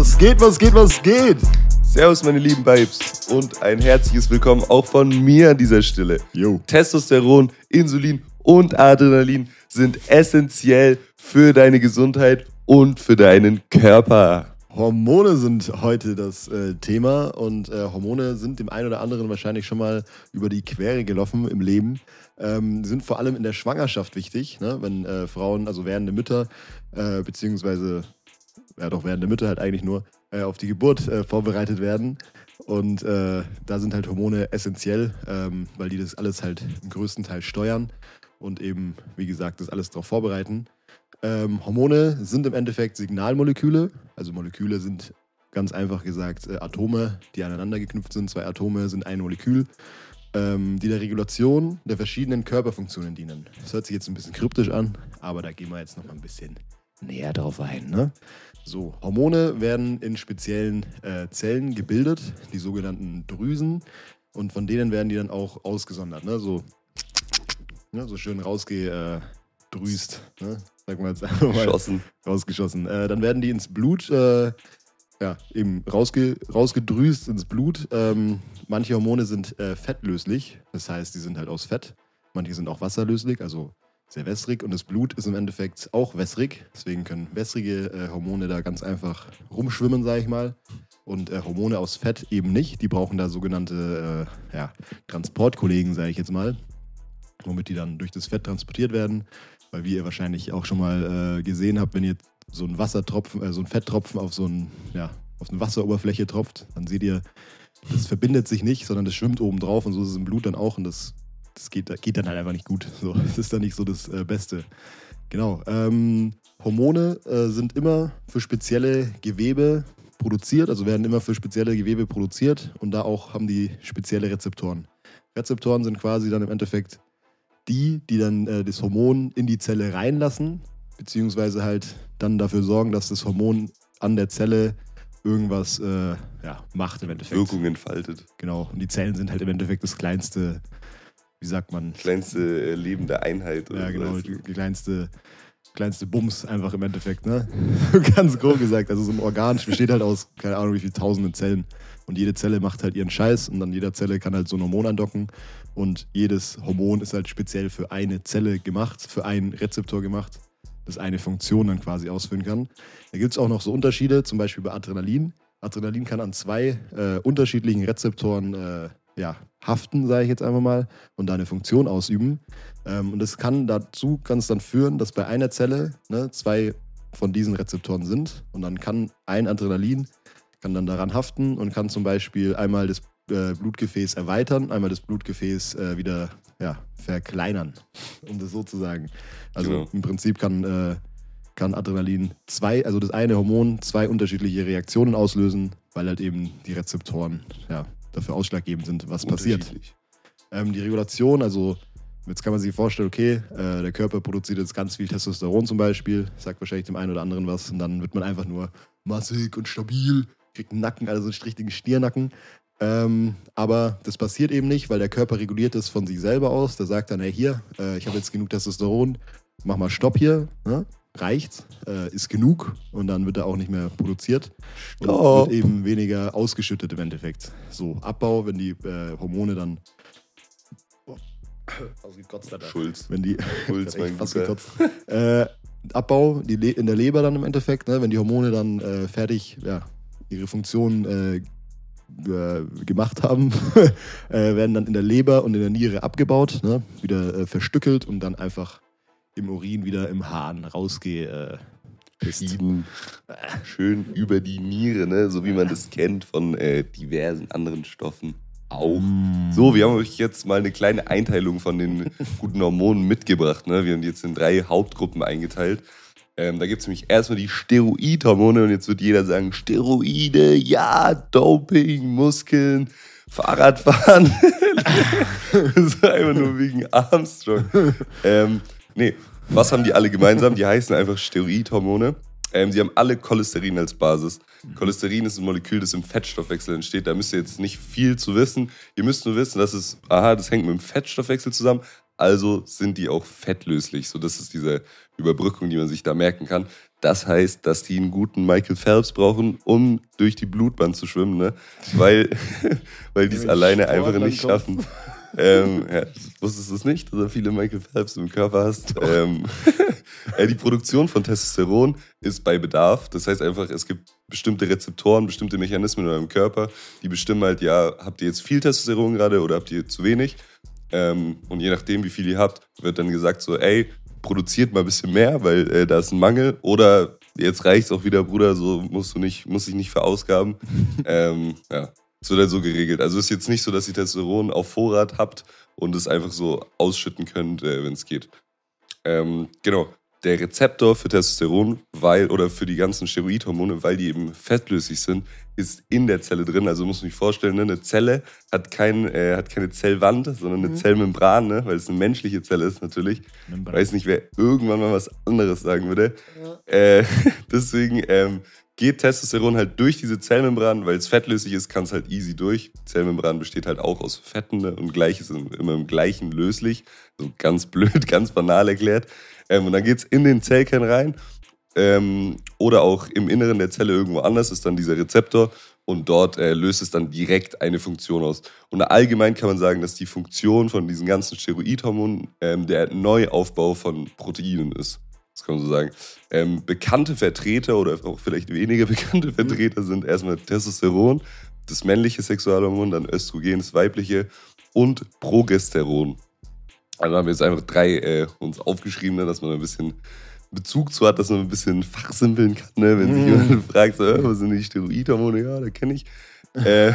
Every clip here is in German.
Was geht, was geht, was geht? Servus, meine lieben Babes und ein herzliches Willkommen auch von mir an dieser Stelle. Jo. Testosteron, Insulin und Adrenalin sind essentiell für deine Gesundheit und für deinen Körper. Hormone sind heute das äh, Thema und äh, Hormone sind dem einen oder anderen wahrscheinlich schon mal über die Quere gelaufen im Leben. Ähm, sind vor allem in der Schwangerschaft wichtig, ne? wenn äh, Frauen, also werdende Mütter, äh, beziehungsweise, ja doch werdende Mütter halt eigentlich nur, äh, auf die Geburt äh, vorbereitet werden. Und da sind halt Hormone essentiell, ähm, weil die das alles halt im größten Teil steuern und eben, wie gesagt, das alles darauf vorbereiten. Ähm, Hormone sind im Endeffekt Signalmoleküle. Also Moleküle sind ganz einfach gesagt äh, Atome, die aneinander geknüpft sind. Zwei Atome sind ein Molekül, ähm, die der Regulation der verschiedenen Körperfunktionen dienen. Das hört sich jetzt ein bisschen kryptisch an, aber da gehen wir jetzt noch mal ein bisschen näher drauf ein. Ne? So, Hormone werden in speziellen äh, Zellen gebildet, die sogenannten Drüsen. Und von denen werden die dann auch ausgesondert. Ne? So, ne? so schön rausgedrüst. Ne? Sagen wir jetzt einfach mal. Geschossen. Rausgeschossen. Äh, dann werden die ins Blut, äh, ja, eben rausge rausgedrüst ins Blut. Ähm, manche Hormone sind äh, fettlöslich, das heißt, die sind halt aus Fett. Manche sind auch wasserlöslich, also sehr wässrig. Und das Blut ist im Endeffekt auch wässrig. Deswegen können wässrige äh, Hormone da ganz einfach rumschwimmen, sage ich mal. Und äh, Hormone aus Fett eben nicht. Die brauchen da sogenannte äh, ja, Transportkollegen, sage ich jetzt mal womit die dann durch das Fett transportiert werden. Weil wie ihr wahrscheinlich auch schon mal äh, gesehen habt, wenn ihr so ein Wassertropfen, äh, so ein Fetttropfen auf so ein, ja, auf eine Wasseroberfläche tropft, dann seht ihr, das verbindet sich nicht, sondern das schwimmt oben drauf und so ist es im Blut dann auch und das, das geht, geht dann halt einfach nicht gut. So, das ist dann nicht so das äh, Beste. Genau. Ähm, Hormone äh, sind immer für spezielle Gewebe produziert, also werden immer für spezielle Gewebe produziert und da auch haben die spezielle Rezeptoren. Rezeptoren sind quasi dann im Endeffekt die, die dann äh, das Hormon in die Zelle reinlassen, beziehungsweise halt dann dafür sorgen, dass das Hormon an der Zelle irgendwas äh, ja, macht im Endeffekt. Wirkung entfaltet. Genau. Und die Zellen sind halt im Endeffekt das kleinste, wie sagt man? Kleinste äh, lebende Einheit. Oder ja, genau. Die, die, kleinste, kleinste Bums einfach im Endeffekt, ne? Ganz grob gesagt. Also so ein Organ besteht halt aus, keine Ahnung, wie viele tausenden Zellen. Und jede Zelle macht halt ihren Scheiß und an jeder Zelle kann halt so ein Hormon andocken. Und jedes Hormon ist halt speziell für eine Zelle gemacht, für einen Rezeptor gemacht, das eine Funktion dann quasi ausführen kann. Da gibt es auch noch so Unterschiede, zum Beispiel bei Adrenalin. Adrenalin kann an zwei äh, unterschiedlichen Rezeptoren äh, ja, haften, sage ich jetzt einfach mal, und da eine Funktion ausüben. Ähm, und das kann dazu, kann es dann führen, dass bei einer Zelle ne, zwei von diesen Rezeptoren sind und dann kann ein Adrenalin kann dann daran haften und kann zum Beispiel einmal das äh, Blutgefäß erweitern, einmal das Blutgefäß äh, wieder ja, verkleinern, um das so zu sagen. Also genau. im Prinzip kann, äh, kann Adrenalin zwei, also das eine Hormon, zwei unterschiedliche Reaktionen auslösen, weil halt eben die Rezeptoren ja, dafür ausschlaggebend sind, was passiert. Ähm, die Regulation, also Jetzt kann man sich vorstellen, okay, äh, der Körper produziert jetzt ganz viel Testosteron zum Beispiel, sagt wahrscheinlich dem einen oder anderen was und dann wird man einfach nur massig und stabil, kriegt einen Nacken, also einen richtigen Stiernacken. Ähm, aber das passiert eben nicht, weil der Körper reguliert es von sich selber aus. Der sagt dann, hey, hier, äh, ich habe jetzt genug Testosteron, mach mal Stopp hier, ne? Reicht, äh, ist genug und dann wird er auch nicht mehr produziert Stopp. und wird eben weniger ausgeschüttet im Endeffekt. So, Abbau, wenn die äh, Hormone dann oh, ausgekotzt hat. Schulz. Wenn die Schulz, mein fast gekotzt. äh, Abbau die in der Leber dann im Endeffekt, ne? wenn die Hormone dann äh, fertig, ja, ihre Funktion äh, äh, gemacht haben, äh, werden dann in der Leber und in der Niere abgebaut, ne? wieder äh, verstückelt und dann einfach im Urin wieder im Hahn rausge Schieben. Schön über die Niere, ne? so wie man das kennt von äh, diversen anderen Stoffen auch. Mm. So, wir haben euch jetzt mal eine kleine Einteilung von den guten Hormonen mitgebracht. Ne? Wir haben die jetzt in drei Hauptgruppen eingeteilt. Ähm, da gibt es nämlich erstmal die Steroidhormone und jetzt wird jeder sagen, Steroide, ja, Doping, Muskeln, Fahrradfahren. das ist einfach nur wegen Armstrong. Ähm, nee, was haben die alle gemeinsam? Die heißen einfach Steroidhormone. Ähm, sie haben alle Cholesterin als Basis. Cholesterin ist ein Molekül, das im Fettstoffwechsel entsteht. Da müsst ihr jetzt nicht viel zu wissen. Ihr müsst nur wissen, dass es, aha, das hängt mit dem Fettstoffwechsel zusammen, also sind die auch fettlöslich. So, das ist diese Überbrückung, die man sich da merken kann. Das heißt, dass die einen guten Michael Phelps brauchen, um durch die Blutbahn zu schwimmen, ne? weil, weil die es alleine einfach nicht schaffen. ähm, ja, wusstest du es nicht, dass du viele Michael Phelps im Körper hast? Ähm, ja, die Produktion von Testosteron ist bei Bedarf. Das heißt einfach, es gibt bestimmte Rezeptoren, bestimmte Mechanismen in eurem Körper, die bestimmen halt, ja, habt ihr jetzt viel Testosteron gerade oder habt ihr zu wenig? Ähm, und je nachdem, wie viel ihr habt, wird dann gesagt so, ey, produziert mal ein bisschen mehr, weil äh, da ist ein Mangel. Oder jetzt reicht's auch wieder, Bruder, so musst du nicht, musst dich nicht verausgaben. ähm, ja, es wird halt so geregelt. Also es ist jetzt nicht so, dass ihr Testosteron auf Vorrat habt und es einfach so ausschütten könnt, äh, wenn es geht. Ähm, genau der Rezeptor für Testosteron, weil, oder für die ganzen Steroidhormone, weil die eben fettlöslich sind, ist in der Zelle drin. Also muss man sich vorstellen, ne? eine Zelle hat, kein, äh, hat keine Zellwand, sondern eine mhm. Zellmembran, ne? weil es eine menschliche Zelle ist natürlich. Membran. Weiß nicht, wer irgendwann mal was anderes sagen würde. Ja. Äh, deswegen ähm, geht Testosteron halt durch diese Zellmembran, weil es fettlöslich ist, kann es halt easy durch. Die Zellmembran besteht halt auch aus Fetten ne? und gleich ist immer im gleichen löslich. So ganz blöd, ganz banal erklärt. Ähm, und dann geht es in den Zellkern rein ähm, oder auch im Inneren der Zelle irgendwo anders ist dann dieser Rezeptor und dort äh, löst es dann direkt eine Funktion aus. Und allgemein kann man sagen, dass die Funktion von diesen ganzen Steroidhormonen ähm, der Neuaufbau von Proteinen ist. Das kann man so sagen. Ähm, bekannte Vertreter oder auch vielleicht weniger bekannte Vertreter sind erstmal Testosteron, das männliche Sexualhormon, dann Östrogen, das weibliche und Progesteron. Also haben wir jetzt einfach drei äh, uns aufgeschrieben, ne, dass man ein bisschen Bezug zu hat, dass man ein bisschen fachsimpeln kann, ne? wenn sich mm. jemand fragt, so, was sind die Steroidhormone? Ja, da kenne ich. äh,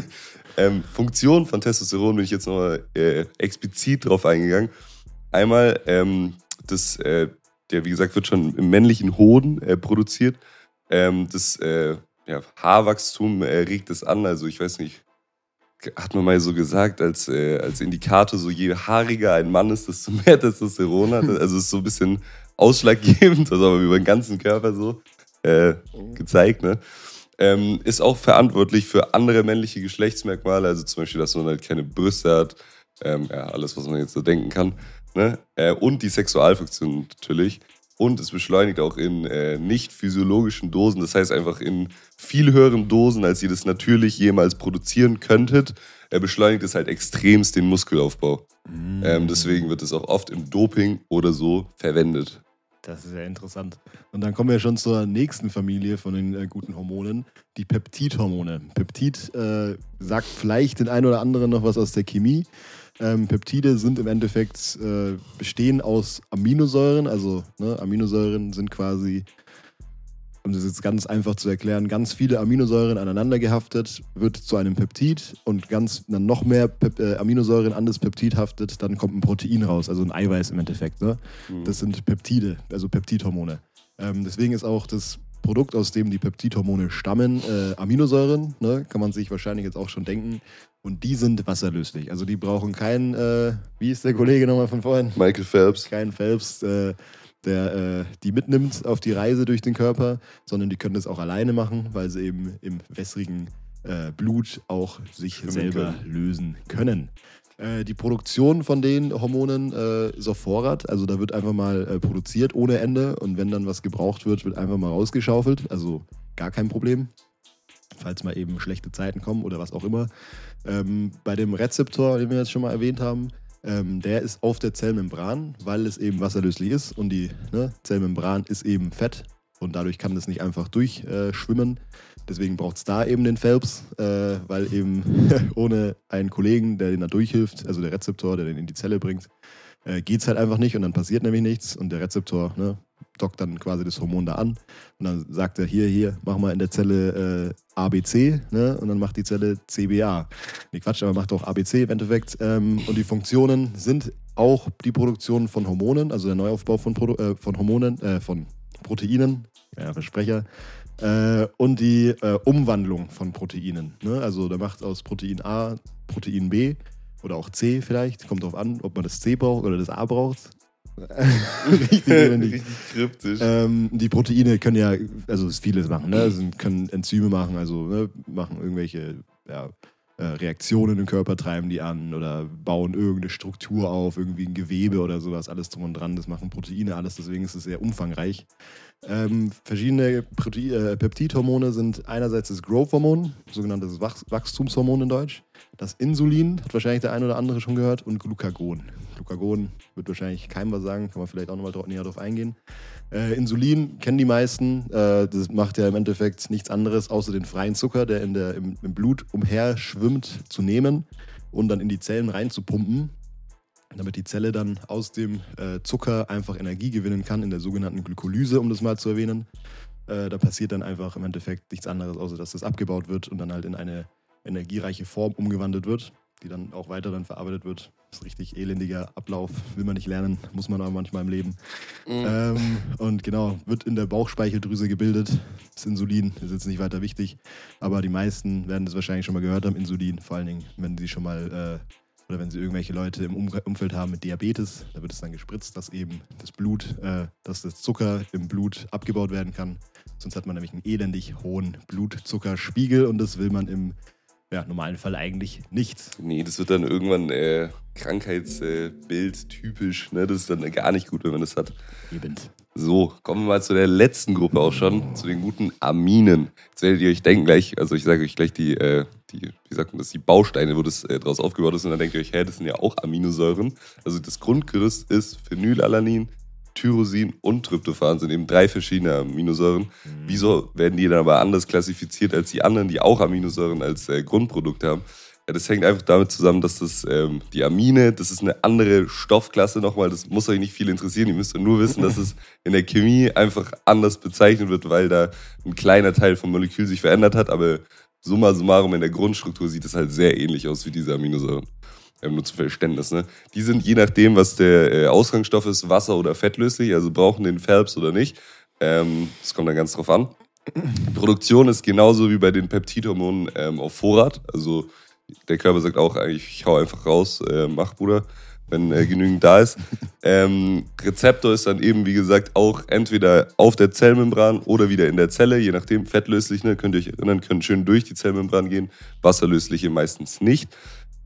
ähm, Funktion von Testosteron bin ich jetzt nochmal äh, explizit drauf eingegangen. Einmal, ähm, das, äh, der wie gesagt, wird schon im männlichen Hoden äh, produziert. Ähm, das äh, ja, Haarwachstum äh, regt es an. Also ich weiß nicht, hat man mal so gesagt, als, äh, als Indikator, so je haariger ein Mann ist, desto mehr Testosteron hat. Also es ist so ein bisschen ausschlaggebend, also aber über den ganzen Körper so äh, gezeigt, ne? Ähm, ist auch verantwortlich für andere männliche Geschlechtsmerkmale, also zum Beispiel, dass man halt keine Brüste hat, ähm, ja, alles, was man jetzt so denken kann. Ne? Äh, und die Sexualfunktion natürlich. Und es beschleunigt auch in äh, nicht physiologischen Dosen, das heißt einfach in viel höheren Dosen, als ihr das natürlich jemals produzieren könntet, er beschleunigt es halt extremst den Muskelaufbau. Mm. Ähm, deswegen wird es auch oft im Doping oder so verwendet. Das ist ja interessant. Und dann kommen wir schon zur nächsten Familie von den äh, guten Hormonen, die Peptidhormone. Peptid äh, sagt vielleicht den einen oder anderen noch was aus der Chemie. Ähm, Peptide sind im Endeffekt, äh, bestehen aus Aminosäuren. Also ne, Aminosäuren sind quasi um das jetzt ganz einfach zu erklären, ganz viele Aminosäuren aneinander gehaftet, wird zu einem Peptid und ganz dann noch mehr Pep äh, Aminosäuren an das Peptid haftet, dann kommt ein Protein raus, also ein Eiweiß im Endeffekt. Ne? Mhm. Das sind Peptide, also Peptidhormone. Ähm, deswegen ist auch das Produkt, aus dem die Peptidhormone stammen, äh, Aminosäuren, ne? kann man sich wahrscheinlich jetzt auch schon denken. Und die sind wasserlöslich. Also die brauchen keinen, äh, wie ist der Kollege nochmal von vorhin? Michael Phelps. Kein Phelps. Äh, der äh, die mitnimmt auf die Reise durch den Körper, sondern die können das auch alleine machen, weil sie eben im wässrigen äh, Blut auch sich Schwimmen selber können. lösen können. Äh, die Produktion von den Hormonen äh, ist auf Vorrat, also da wird einfach mal äh, produziert ohne Ende und wenn dann was gebraucht wird, wird einfach mal rausgeschaufelt, also gar kein Problem falls mal eben schlechte Zeiten kommen oder was auch immer. Ähm, bei dem Rezeptor, den wir jetzt schon mal erwähnt haben, ähm, der ist auf der Zellmembran, weil es eben wasserlöslich ist und die ne, Zellmembran ist eben Fett und dadurch kann das nicht einfach durchschwimmen. Deswegen braucht es da eben den Phelps, äh, weil eben ohne einen Kollegen, der den da durchhilft, also der Rezeptor, der den in die Zelle bringt, äh, geht es halt einfach nicht und dann passiert nämlich nichts und der Rezeptor ne, dockt dann quasi das Hormon da an und dann sagt er, hier, hier, mach mal in der Zelle äh, ABC ne, und dann macht die Zelle CBA. Nee, Quatsch, aber macht auch ABC im Endeffekt ähm, und die Funktionen sind auch die Produktion von Hormonen, also der Neuaufbau von, Produ äh, von Hormonen, äh, von Proteinen, ja, Versprecher, äh, und die äh, Umwandlung von Proteinen. Ne? Also der macht aus Protein A Protein B oder auch C vielleicht. Kommt darauf an, ob man das C braucht oder das A braucht. richtig, richtig kryptisch. Ähm, die Proteine können ja, also vieles machen, ne? Also können Enzyme machen, also ne? machen irgendwelche ja, äh, Reaktionen im Körper treiben die an oder bauen irgendeine Struktur auf, irgendwie ein Gewebe oder sowas, alles drum und dran. Das machen Proteine alles, deswegen ist es sehr umfangreich. Ähm, verschiedene Prote äh, Peptidhormone sind einerseits das Growth-Hormon, sogenanntes Wach Wachstumshormon in Deutsch, das Insulin, hat wahrscheinlich der eine oder andere schon gehört, und Glucagon. Glucagon wird wahrscheinlich keinem was sagen, kann man vielleicht auch nochmal näher drauf eingehen. Äh, Insulin kennen die meisten. Äh, das macht ja im Endeffekt nichts anderes, außer den freien Zucker, der, in der im, im Blut umher schwimmt, zu nehmen und dann in die Zellen reinzupumpen damit die Zelle dann aus dem äh, Zucker einfach Energie gewinnen kann, in der sogenannten Glykolyse, um das mal zu erwähnen. Äh, da passiert dann einfach im Endeffekt nichts anderes, außer dass das abgebaut wird und dann halt in eine energiereiche Form umgewandelt wird, die dann auch weiter dann verarbeitet wird. Das ist ein richtig elendiger Ablauf, will man nicht lernen, muss man aber manchmal im Leben. Mhm. Ähm, und genau, wird in der Bauchspeicheldrüse gebildet. Das Insulin ist jetzt nicht weiter wichtig, aber die meisten werden das wahrscheinlich schon mal gehört haben, Insulin, vor allen Dingen, wenn sie schon mal äh, oder wenn sie irgendwelche Leute im Umfeld haben mit Diabetes, da wird es dann gespritzt, dass eben das Blut, äh, dass das Zucker im Blut abgebaut werden kann. Sonst hat man nämlich einen elendig hohen Blutzuckerspiegel und das will man im ja, normalen Fall eigentlich nicht. Nee, das wird dann irgendwann äh, Krankheitsbild äh, typisch. Ne? Das ist dann gar nicht gut, wenn man das hat. Eben. So, kommen wir mal zu der letzten Gruppe auch schon, zu den guten Aminen. Jetzt werdet ihr euch denken gleich, also ich sage euch gleich die, äh, die wie sagt man das, die Bausteine, wo das äh, draus aufgebaut ist und dann denkt ihr euch, hä, das sind ja auch Aminosäuren. Also das Grundgerüst ist Phenylalanin, Tyrosin und Tryptophan sind eben drei verschiedene Aminosäuren. Mhm. Wieso werden die dann aber anders klassifiziert als die anderen, die auch Aminosäuren als äh, Grundprodukt haben? Ja, das hängt einfach damit zusammen, dass das ähm, die Amine, das ist eine andere Stoffklasse nochmal. Das muss euch nicht viel interessieren. Ihr müsst nur wissen, dass es in der Chemie einfach anders bezeichnet wird, weil da ein kleiner Teil vom Molekül sich verändert hat. Aber summa summarum in der Grundstruktur sieht es halt sehr ähnlich aus wie diese Aminosäuren. Ähm, nur zum Verständnis. Ne? Die sind je nachdem, was der äh, Ausgangsstoff ist, Wasser- oder fettlöslich, also brauchen den Phelps oder nicht. Ähm, das kommt dann ganz drauf an. Die Produktion ist genauso wie bei den Peptidhormonen ähm, auf Vorrat. Also der Körper sagt auch eigentlich, ich hau einfach raus, äh, mach Bruder, wenn äh, genügend da ist. Ähm, Rezeptor ist dann eben, wie gesagt, auch entweder auf der Zellmembran oder wieder in der Zelle, je nachdem, fettlöslich, ne, könnt ihr euch erinnern, können schön durch die Zellmembran gehen, wasserlösliche meistens nicht.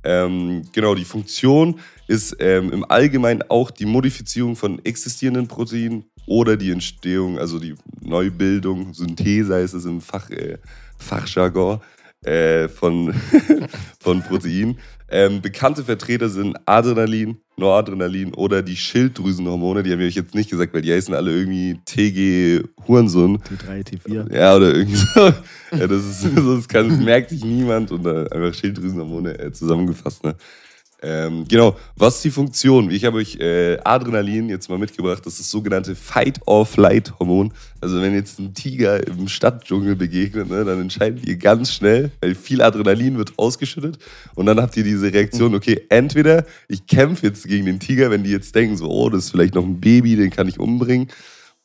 Ähm, genau, die Funktion ist ähm, im Allgemeinen auch die Modifizierung von existierenden Proteinen oder die Entstehung, also die Neubildung, Synthese heißt es im Fach, äh, Fachjargon, äh, von, von Protein. Ähm, bekannte Vertreter sind Adrenalin, Noradrenalin oder die Schilddrüsenhormone. Die haben wir euch jetzt nicht gesagt, weil die heißen alle irgendwie TG Hurensohn. T3, T4. Ja, oder irgendwie so. ja, das, ist, das, kann, das merkt sich niemand und einfach Schilddrüsenhormone äh, zusammengefasst. Ne? Ähm, genau, was ist die Funktion? Ich habe euch äh, Adrenalin jetzt mal mitgebracht. Das ist das sogenannte Fight-or-Flight-Hormon. Also wenn jetzt ein Tiger im Stadtdschungel begegnet, ne, dann entscheidet ihr ganz schnell, weil viel Adrenalin wird ausgeschüttet und dann habt ihr diese Reaktion, okay, entweder ich kämpfe jetzt gegen den Tiger, wenn die jetzt denken so, oh, das ist vielleicht noch ein Baby, den kann ich umbringen.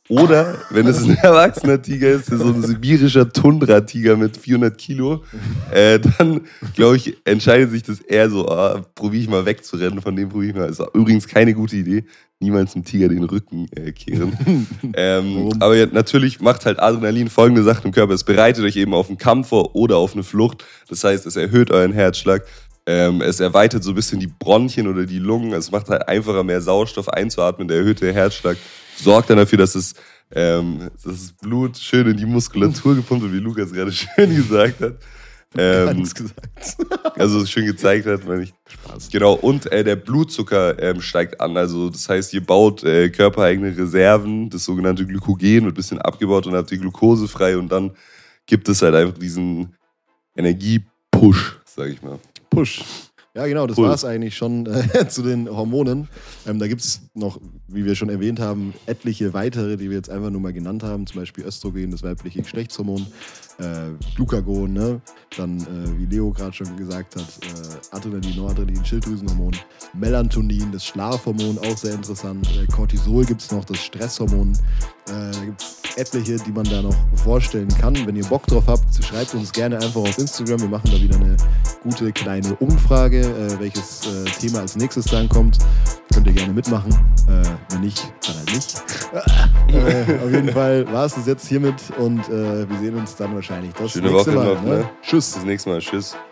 Oder wenn es ein erwachsener Tiger ist, so ein sibirischer Tundra-Tiger mit 400 Kilo, äh, dann glaube ich, entscheidet sich das eher so, ah, probiere ich mal wegzurennen, von dem probiere ich mal. Ist übrigens keine gute Idee, niemals einem Tiger den Rücken äh, kehren. ähm, aber ja, natürlich macht halt Adrenalin folgende Sachen im Körper. Es bereitet euch eben auf einen Kampf vor oder auf eine Flucht. Das heißt, es erhöht euren Herzschlag. Ähm, es erweitert so ein bisschen die Bronchien oder die Lungen. Es macht halt einfacher, mehr Sauerstoff einzuatmen. Der erhöhte Herzschlag sorgt dann dafür, dass es ähm, das Blut schön in die Muskulatur gepumpt wird, wie Lukas gerade schön gesagt hat. Ähm, gesagt. also schön gezeigt hat, meine ich. Spaß. Genau, und äh, der Blutzucker ähm, steigt an. Also das heißt, ihr baut äh, körpereigene Reserven, das sogenannte Glykogen wird ein bisschen abgebaut und habt die Glucose frei und dann gibt es halt einfach diesen Energiepush, sag ich mal. Push. Ja, genau, das cool. war es eigentlich schon äh, zu den Hormonen. Ähm, da gibt es noch, wie wir schon erwähnt haben, etliche weitere, die wir jetzt einfach nur mal genannt haben. Zum Beispiel Östrogen, das weibliche Geschlechtshormon, äh, Glucagon, ne? dann, äh, wie Leo gerade schon gesagt hat, äh, Adrenalin, Noradrenalin, Schilddrüsenhormon, Melatonin, das Schlafhormon, auch sehr interessant. Äh, Cortisol gibt es noch, das Stresshormon. Äh, da gibt es etliche, die man da noch vorstellen kann. Wenn ihr Bock drauf habt, schreibt uns gerne einfach auf Instagram. Wir machen da wieder eine gute kleine Umfrage, äh, welches äh, Thema als nächstes dann kommt. Könnt ihr gerne mitmachen. Äh, wenn nicht, dann halt nicht. Äh, auf jeden Fall war es das jetzt hiermit und äh, wir sehen uns dann wahrscheinlich das Schöne nächste Woche Mal. Noch, ne? ne? Tschüss. Bis nächste Mal. Tschüss.